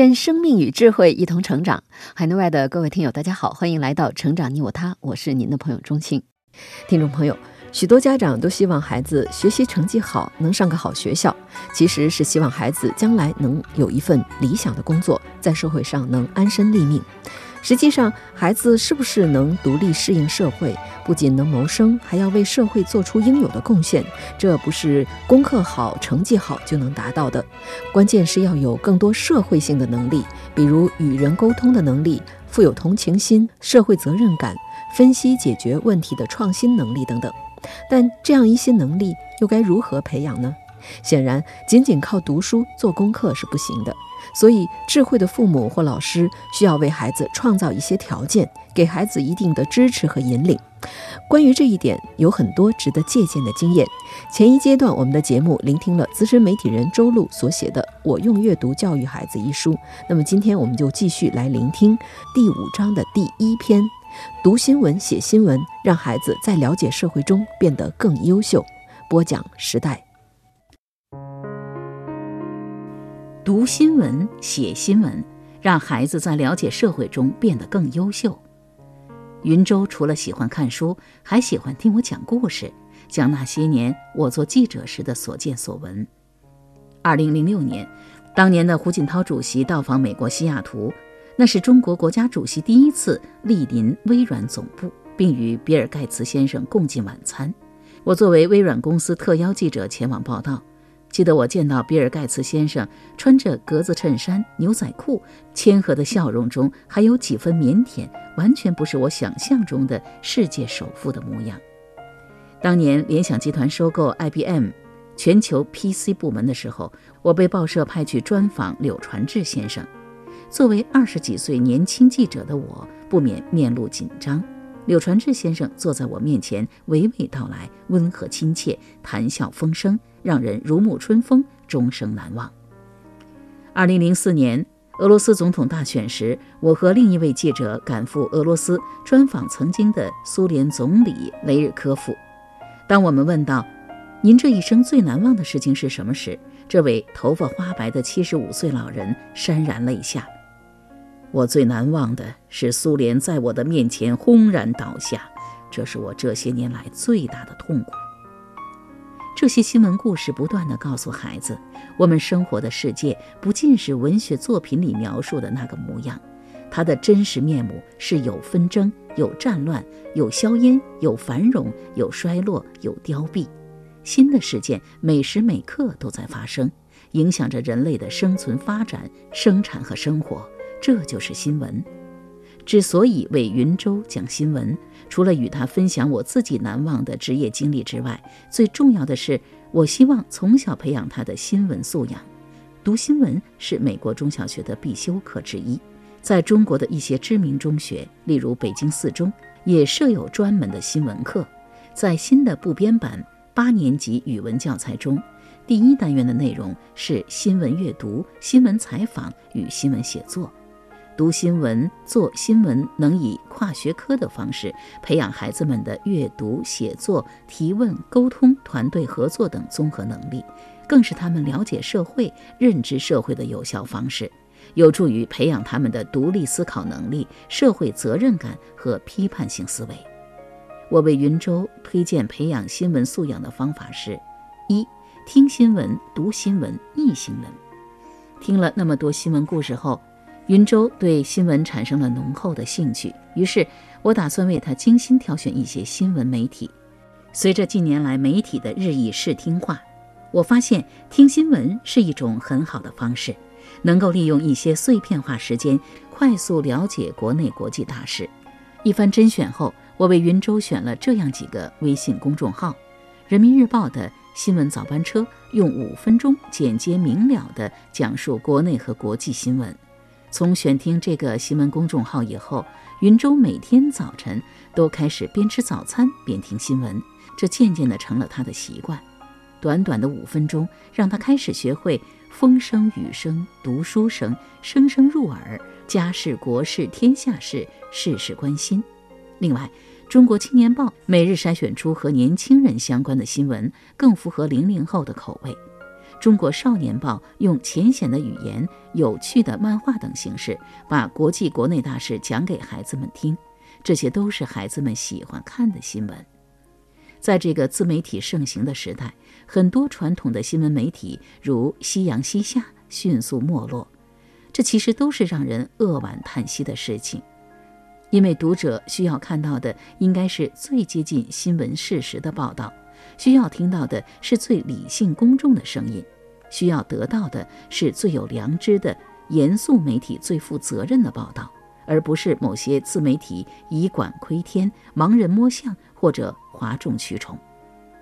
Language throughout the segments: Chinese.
愿生命与智慧一同成长。海内外的各位听友，大家好，欢迎来到《成长你我他》，我是您的朋友钟庆。听众朋友，许多家长都希望孩子学习成绩好，能上个好学校，其实是希望孩子将来能有一份理想的工作，在社会上能安身立命。实际上，孩子是不是能独立适应社会，不仅能谋生，还要为社会做出应有的贡献，这不是功课好、成绩好就能达到的。关键是要有更多社会性的能力，比如与人沟通的能力、富有同情心、社会责任感、分析解决问题的创新能力等等。但这样一些能力又该如何培养呢？显然，仅仅靠读书做功课是不行的。所以，智慧的父母或老师需要为孩子创造一些条件，给孩子一定的支持和引领。关于这一点，有很多值得借鉴的经验。前一阶段，我们的节目聆听了资深媒体人周璐所写的《我用阅读教育孩子》一书。那么，今天我们就继续来聆听第五章的第一篇：读新闻、写新闻，让孩子在了解社会中变得更优秀。播讲时代。读新闻、写新闻，让孩子在了解社会中变得更优秀。云州除了喜欢看书，还喜欢听我讲故事，讲那些年我做记者时的所见所闻。二零零六年，当年的胡锦涛主席到访美国西雅图，那是中国国家主席第一次莅临微软总部，并与比尔·盖茨先生共进晚餐。我作为微软公司特邀记者前往报道。记得我见到比尔·盖茨先生穿着格子衬衫、牛仔裤，谦和的笑容中还有几分腼腆，完全不是我想象中的世界首富的模样。当年联想集团收购 IBM 全球 PC 部门的时候，我被报社派去专访柳传志先生。作为二十几岁年轻记者的我，不免面露紧张。柳传志先生坐在我面前，娓娓道来，温和亲切，谈笑风生。让人如沐春风，终生难忘。二零零四年俄罗斯总统大选时，我和另一位记者赶赴俄罗斯专访曾经的苏联总理雷日科夫。当我们问到“您这一生最难忘的事情是什么”时，这位头发花白的七十五岁老人潸然泪下：“我最难忘的是苏联在我的面前轰然倒下，这是我这些年来最大的痛苦。”这些新闻故事不断地告诉孩子，我们生活的世界不尽是文学作品里描述的那个模样，它的真实面目是有纷争、有战乱、有硝烟、有繁荣、有衰落、有凋敝。新的事件每时每刻都在发生，影响着人类的生存、发展、生产和生活。这就是新闻。之所以为云州讲新闻。除了与他分享我自己难忘的职业经历之外，最重要的是，我希望从小培养他的新闻素养。读新闻是美国中小学的必修课之一，在中国的一些知名中学，例如北京四中，也设有专门的新闻课。在新的部编版八年级语文教材中，第一单元的内容是新闻阅读、新闻采访与新闻写作。读新闻、做新闻，能以跨学科的方式培养孩子们的阅读、写作、提问、沟通、团队合作等综合能力，更是他们了解社会、认知社会的有效方式，有助于培养他们的独立思考能力、社会责任感和批判性思维。我为云州推荐培养新闻素养的方法是：一、听新闻、读新闻、译新闻。听了那么多新闻故事后。云州对新闻产生了浓厚的兴趣，于是我打算为他精心挑选一些新闻媒体。随着近年来媒体的日益视听化，我发现听新闻是一种很好的方式，能够利用一些碎片化时间，快速了解国内国际大事。一番甄选后，我为云州选了这样几个微信公众号：人民日报的新闻早班车，用五分钟简洁明了地讲述国内和国际新闻。从选听这个新闻公众号以后，云州每天早晨都开始边吃早餐边听新闻，这渐渐地成了他的习惯。短短的五分钟，让他开始学会风声、雨声、读书声，声声入耳，家事、国事、天下事，事事关心。另外，《中国青年报》每日筛选出和年轻人相关的新闻，更符合零零后的口味。《中国少年报》用浅显的语言、有趣的漫画等形式，把国际国内大事讲给孩子们听，这些都是孩子们喜欢看的新闻。在这个自媒体盛行的时代，很多传统的新闻媒体如夕阳西下，迅速没落，这其实都是让人扼腕叹息的事情。因为读者需要看到的应该是最接近新闻事实的报道，需要听到的是最理性公众的声音，需要得到的是最有良知的严肃媒体最负责任的报道，而不是某些自媒体以管窥天、盲人摸象或者哗众取宠。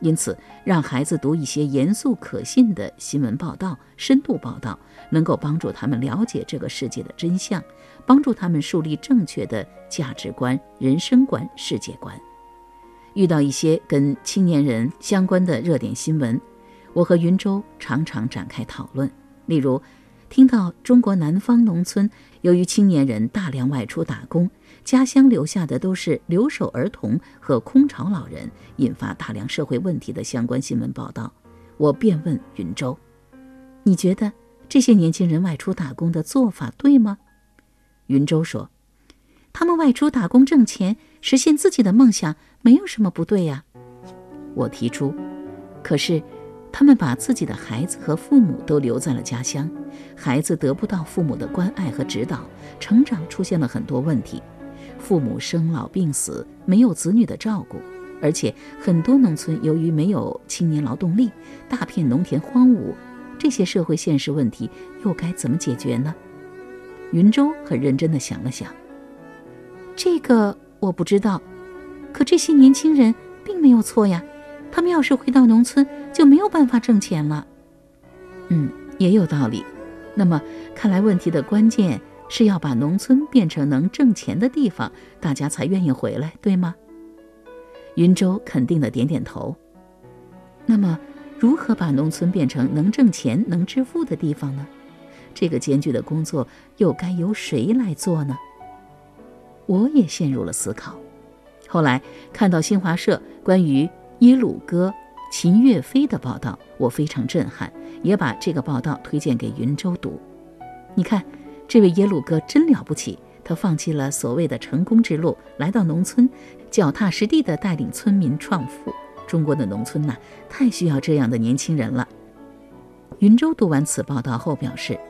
因此，让孩子读一些严肃可信的新闻报道、深度报道，能够帮助他们了解这个世界的真相，帮助他们树立正确的价值观、人生观、世界观。遇到一些跟青年人相关的热点新闻，我和云州常常展开讨论。例如，听到中国南方农村由于青年人大量外出打工。家乡留下的都是留守儿童和空巢老人，引发大量社会问题的相关新闻报道。我便问云州：“你觉得这些年轻人外出打工的做法对吗？”云州说：“他们外出打工挣钱，实现自己的梦想，没有什么不对呀。”我提出：“可是，他们把自己的孩子和父母都留在了家乡，孩子得不到父母的关爱和指导，成长出现了很多问题。”父母生老病死，没有子女的照顾，而且很多农村由于没有青年劳动力，大片农田荒芜，这些社会现实问题又该怎么解决呢？云州很认真地想了想，这个我不知道，可这些年轻人并没有错呀，他们要是回到农村，就没有办法挣钱了。嗯，也有道理。那么看来问题的关键。是要把农村变成能挣钱的地方，大家才愿意回来，对吗？云州肯定的点点头。那么，如何把农村变成能挣钱、能致富的地方呢？这个艰巨的工作又该由谁来做呢？我也陷入了思考。后来看到新华社关于耶鲁哥秦岳飞的报道，我非常震撼，也把这个报道推荐给云州读。你看。这位耶鲁哥真了不起，他放弃了所谓的成功之路，来到农村，脚踏实地地带领村民创富。中国的农村呐，太需要这样的年轻人了。云州读完此报道后表示：“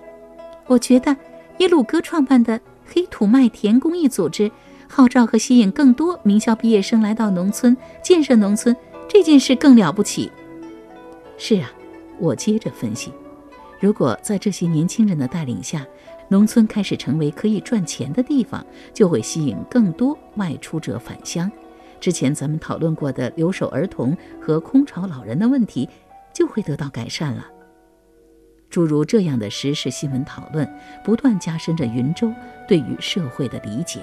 我觉得耶鲁哥创办的黑土麦田公益组织，号召和吸引更多名校毕业生来到农村建设农村，这件事更了不起。”是啊，我接着分析，如果在这些年轻人的带领下，农村开始成为可以赚钱的地方，就会吸引更多外出者返乡。之前咱们讨论过的留守儿童和空巢老人的问题，就会得到改善了。诸如这样的时事新闻讨论，不断加深着云州对于社会的理解，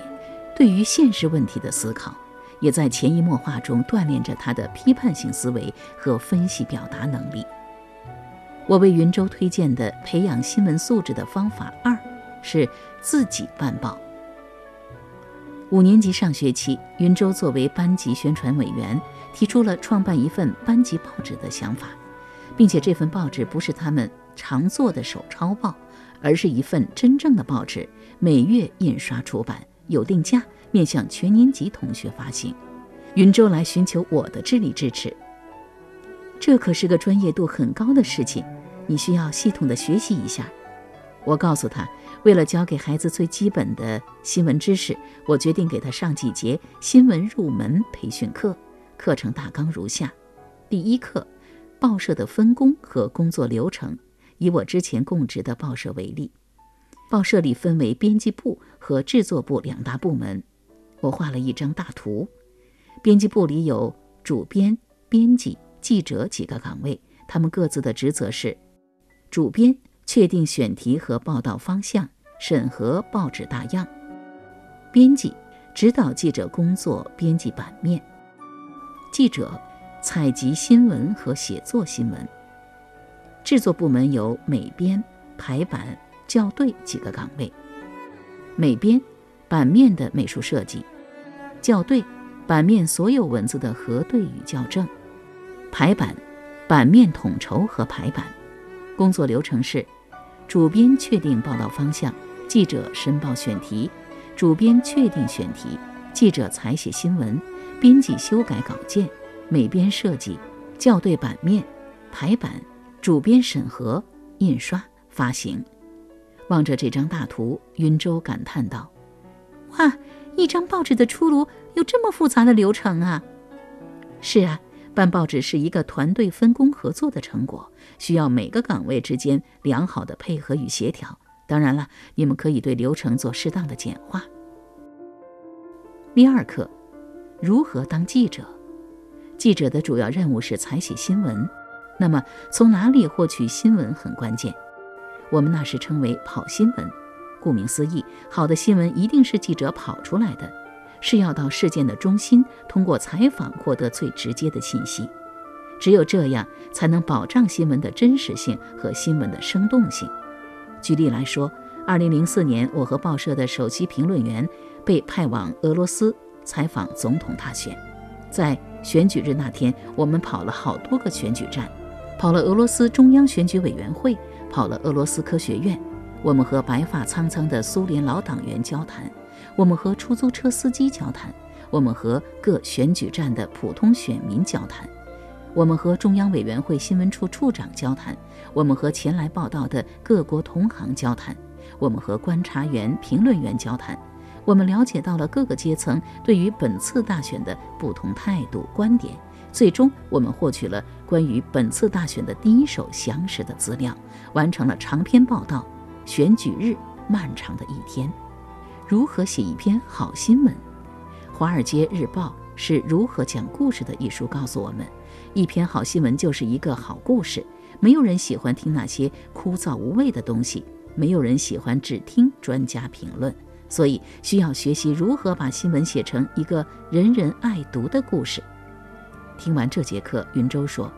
对于现实问题的思考，也在潜移默化中锻炼着他的批判性思维和分析表达能力。我为云州推荐的培养新闻素质的方法二。是自己办报。五年级上学期，云州作为班级宣传委员，提出了创办一份班级报纸的想法，并且这份报纸不是他们常做的手抄报，而是一份真正的报纸，每月印刷出版，有定价，面向全年级同学发行。云州来寻求我的智力支持，这可是个专业度很高的事情，你需要系统的学习一下。我告诉他。为了教给孩子最基本的新闻知识，我决定给他上几节新闻入门培训课。课程大纲如下：第一课，报社的分工和工作流程。以我之前供职的报社为例，报社里分为编辑部和制作部两大部门。我画了一张大图，编辑部里有主编、编辑、记者几个岗位，他们各自的职责是：主编。确定选题和报道方向，审核报纸大样；编辑指导记者工作，编辑版面；记者采集新闻和写作新闻。制作部门有美编、排版、校对几个岗位。美编，版面的美术设计；校对，版面所有文字的核对与校正；排版，版面统筹和排版。工作流程是：主编确定报道方向，记者申报选题，主编确定选题，记者采写新闻，编辑修改稿件，美编设计，校对版面，排版。主编审核、印刷、发行。望着这张大图，云舟感叹道：“哇，一张报纸的出炉有这么复杂的流程啊！”“是啊，办报纸是一个团队分工合作的成果，需要每个岗位之间良好的配合与协调。当然了，你们可以对流程做适当的简化。”第二课：如何当记者？记者的主要任务是采写新闻。那么，从哪里获取新闻很关键。我们那时称为跑新闻。顾名思义，好的新闻一定是记者跑出来的，是要到事件的中心，通过采访获得最直接的信息。只有这样，才能保障新闻的真实性和新闻的生动性。举例来说，二零零四年，我和报社的首席评论员被派往俄罗斯采访总统大选，在选举日那天，我们跑了好多个选举站。跑了俄罗斯中央选举委员会，跑了俄罗斯科学院，我们和白发苍苍的苏联老党员交谈，我们和出租车司机交谈，我们和各选举站的普通选民交谈，我们和中央委员会新闻处处长交谈，我们和前来报道的各国同行交谈，我们和观察员、评论员交谈，我们了解到了各个阶层对于本次大选的不同态度、观点。最终，我们获取了关于本次大选的第一手详实的资料，完成了长篇报道。选举日漫长的一天，如何写一篇好新闻？《华尔街日报》是如何讲故事的一书告诉我们，一篇好新闻就是一个好故事。没有人喜欢听那些枯燥无味的东西，没有人喜欢只听专家评论，所以需要学习如何把新闻写成一个人人爱读的故事。听完这节课，云舟说：“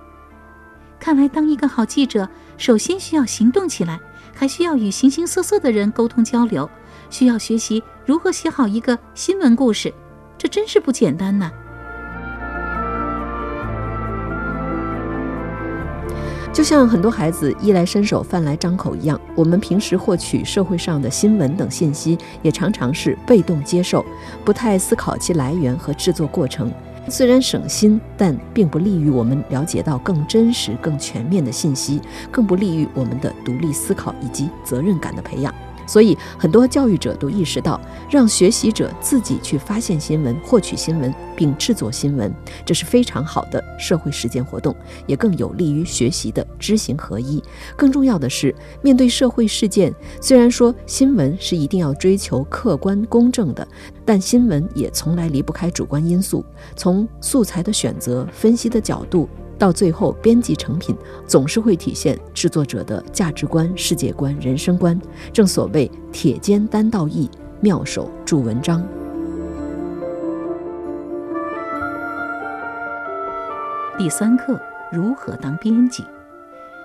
看来当一个好记者，首先需要行动起来，还需要与形形色色的人沟通交流，需要学习如何写好一个新闻故事，这真是不简单呐。”就像很多孩子衣来伸手、饭来张口一样，我们平时获取社会上的新闻等信息，也常常是被动接受，不太思考其来源和制作过程。虽然省心，但并不利于我们了解到更真实、更全面的信息，更不利于我们的独立思考以及责任感的培养。所以，很多教育者都意识到，让学习者自己去发现新闻、获取新闻并制作新闻，这是非常好的社会实践活动，也更有利于学习的知行合一。更重要的是，面对社会事件，虽然说新闻是一定要追求客观公正的，但新闻也从来离不开主观因素。从素材的选择、分析的角度。到最后，编辑成品总是会体现制作者的价值观、世界观、人生观。正所谓“铁肩担道义，妙手著文章”。第三课：如何当编辑？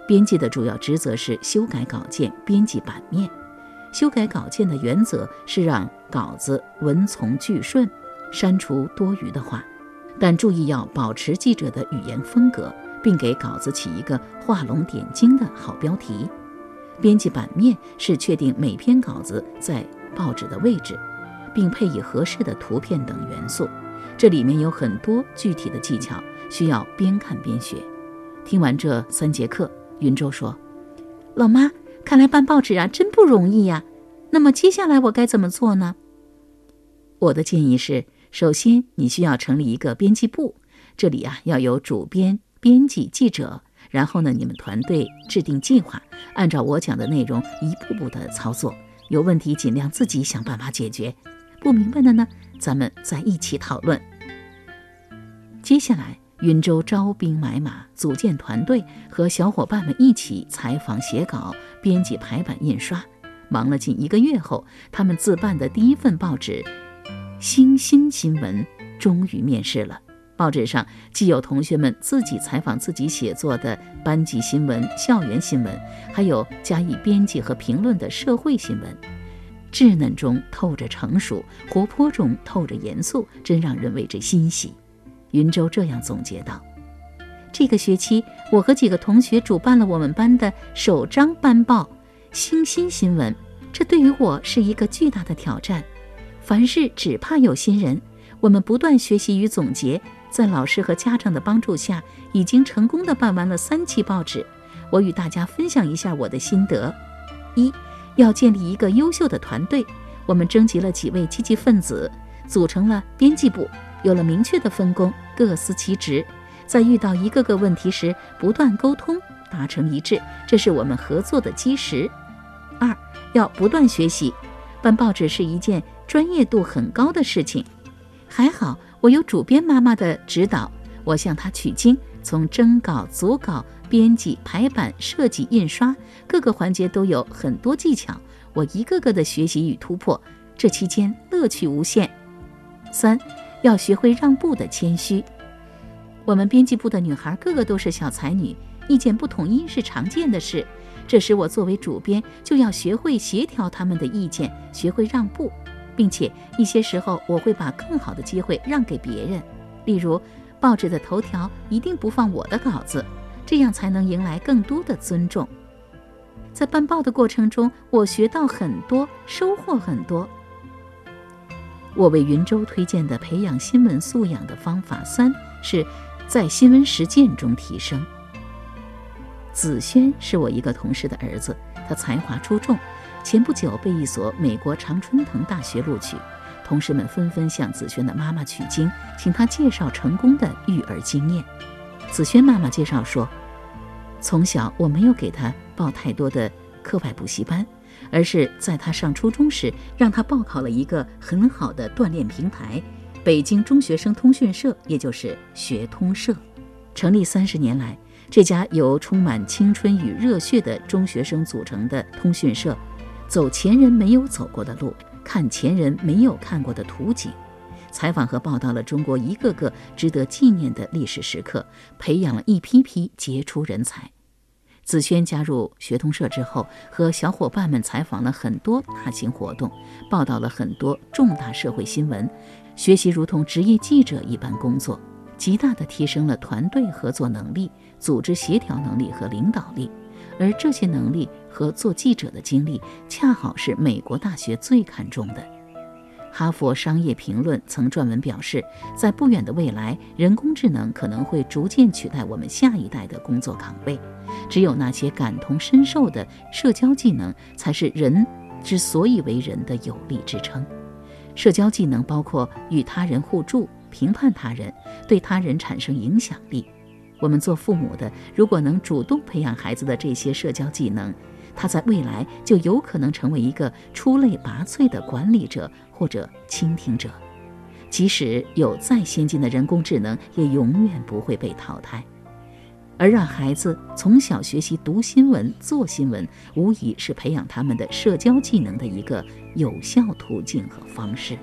编辑的主要职责是修改稿件、编辑版面。修改稿件的原则是让稿子文从句顺，删除多余的话。但注意要保持记者的语言风格，并给稿子起一个画龙点睛的好标题。编辑版面是确定每篇稿子在报纸的位置，并配以合适的图片等元素。这里面有很多具体的技巧，需要边看边学。听完这三节课，云舟说：“老妈，看来办报纸啊，真不容易呀。那么接下来我该怎么做呢？”我的建议是。首先，你需要成立一个编辑部，这里啊要有主编、编辑、记者。然后呢，你们团队制定计划，按照我讲的内容一步步的操作。有问题尽量自己想办法解决，不明白的呢，咱们再一起讨论。接下来，云州招兵买马，组建团队，和小伙伴们一起采访、写稿、编辑、排版、印刷。忙了近一个月后，他们自办的第一份报纸《星新新闻》终于面世了。报纸上既有同学们自己采访自己写作的班级新闻、校园新闻，还有加以编辑和评论的社会新闻。稚嫩中透着成熟，活泼中透着严肃，真让人为之欣喜。云州这样总结道：“这个学期，我和几个同学主办了我们班的首张班报《星新新闻》，这对于我是一个巨大的挑战。凡事只怕有心人，我们不断学习与总结。”在老师和家长的帮助下，已经成功的办完了三期报纸。我与大家分享一下我的心得：一，要建立一个优秀的团队。我们征集了几位积极分子，组成了编辑部，有了明确的分工，各司其职。在遇到一个个问题时，不断沟通，达成一致，这是我们合作的基石。二，要不断学习。办报纸是一件专业度很高的事情，还好。我有主编妈妈的指导，我向她取经，从征稿、组稿、编辑、排版、设计、印刷各个环节都有很多技巧，我一个个的学习与突破，这期间乐趣无限。三，要学会让步的谦虚。我们编辑部的女孩个个都是小才女，意见不统一是常见的事，这时我作为主编就要学会协调他们的意见，学会让步。并且一些时候，我会把更好的机会让给别人，例如报纸的头条一定不放我的稿子，这样才能迎来更多的尊重。在办报的过程中，我学到很多，收获很多。我为云州推荐的培养新闻素养的方法三是，在新闻实践中提升。子轩是我一个同事的儿子，他才华出众。前不久被一所美国常春藤大学录取，同事们纷纷向子轩的妈妈取经，请她介绍成功的育儿经验。子轩妈妈介绍说：“从小我没有给她报太多的课外补习班，而是在她上初中时让她报考了一个很好的锻炼平台——北京中学生通讯社，也就是学通社。成立三十年来，这家由充满青春与热血的中学生组成的通讯社。”走前人没有走过的路，看前人没有看过的图景，采访和报道了中国一个个值得纪念的历史时刻，培养了一批批杰出人才。子轩加入学通社之后，和小伙伴们采访了很多大型活动，报道了很多重大社会新闻，学习如同职业记者一般工作，极大地提升了团队合作能力、组织协调能力和领导力。而这些能力和做记者的经历，恰好是美国大学最看重的。哈佛商业评论曾撰文表示，在不远的未来，人工智能可能会逐渐取代我们下一代的工作岗位。只有那些感同身受的社交技能，才是人之所以为人的有力支撑。社交技能包括与他人互助、评判他人、对他人产生影响力。我们做父母的，如果能主动培养孩子的这些社交技能，他在未来就有可能成为一个出类拔萃的管理者或者倾听者。即使有再先进的人工智能，也永远不会被淘汰。而让孩子从小学习读新闻、做新闻，无疑是培养他们的社交技能的一个有效途径和方式。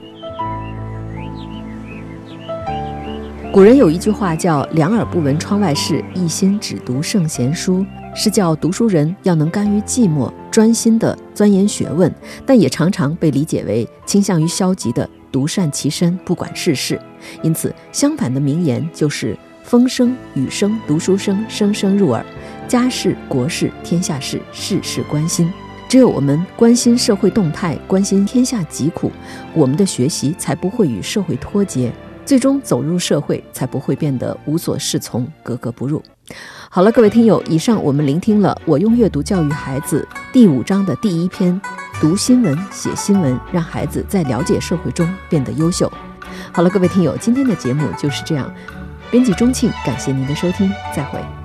古人有一句话叫“两耳不闻窗外事，一心只读圣贤书”，是叫读书人要能甘于寂寞，专心地钻研学问，但也常常被理解为倾向于消极的独善其身，不管世事。因此，相反的名言就是“风声雨声读书声，声声入耳，家事国事天下事，事事关心”。只有我们关心社会动态，关心天下疾苦，我们的学习才不会与社会脱节。最终走入社会，才不会变得无所适从、格格不入。好了，各位听友，以上我们聆听了《我用阅读教育孩子》第五章的第一篇：读新闻、写新闻，让孩子在了解社会中变得优秀。好了，各位听友，今天的节目就是这样。编辑钟庆，感谢您的收听，再会。